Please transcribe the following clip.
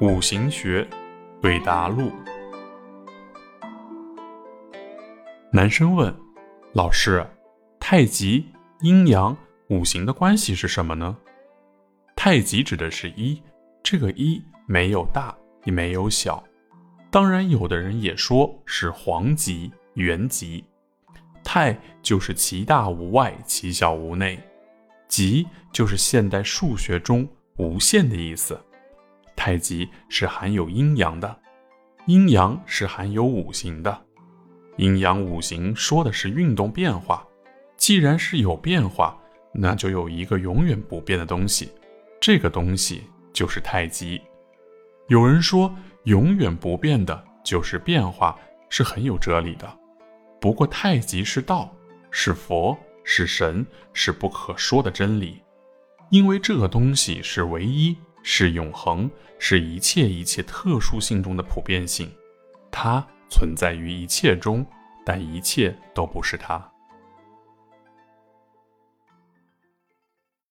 五行学对答录。男生问：“老师，太极、阴阳、五行的关系是什么呢？”太极指的是一，这个一没有大也没有小。当然，有的人也说是黄极、元极。太就是其大无外，其小无内。极就是现代数学中无限的意思。太极是含有阴阳的，阴阳是含有五行的。阴阳五行说的是运动变化。既然是有变化，那就有一个永远不变的东西，这个东西就是太极。有人说，永远不变的就是变化，是很有哲理的。不过，太极是道，是佛，是神，是不可说的真理，因为这个东西是唯一，是永恒，是一切一切特殊性中的普遍性，它存在于一切中，但一切都不是它。